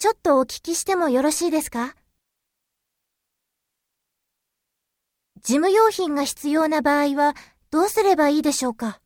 ちょっとお聞きしてもよろしいですか？事務用品が必要な場合はどうすればいいでしょうか？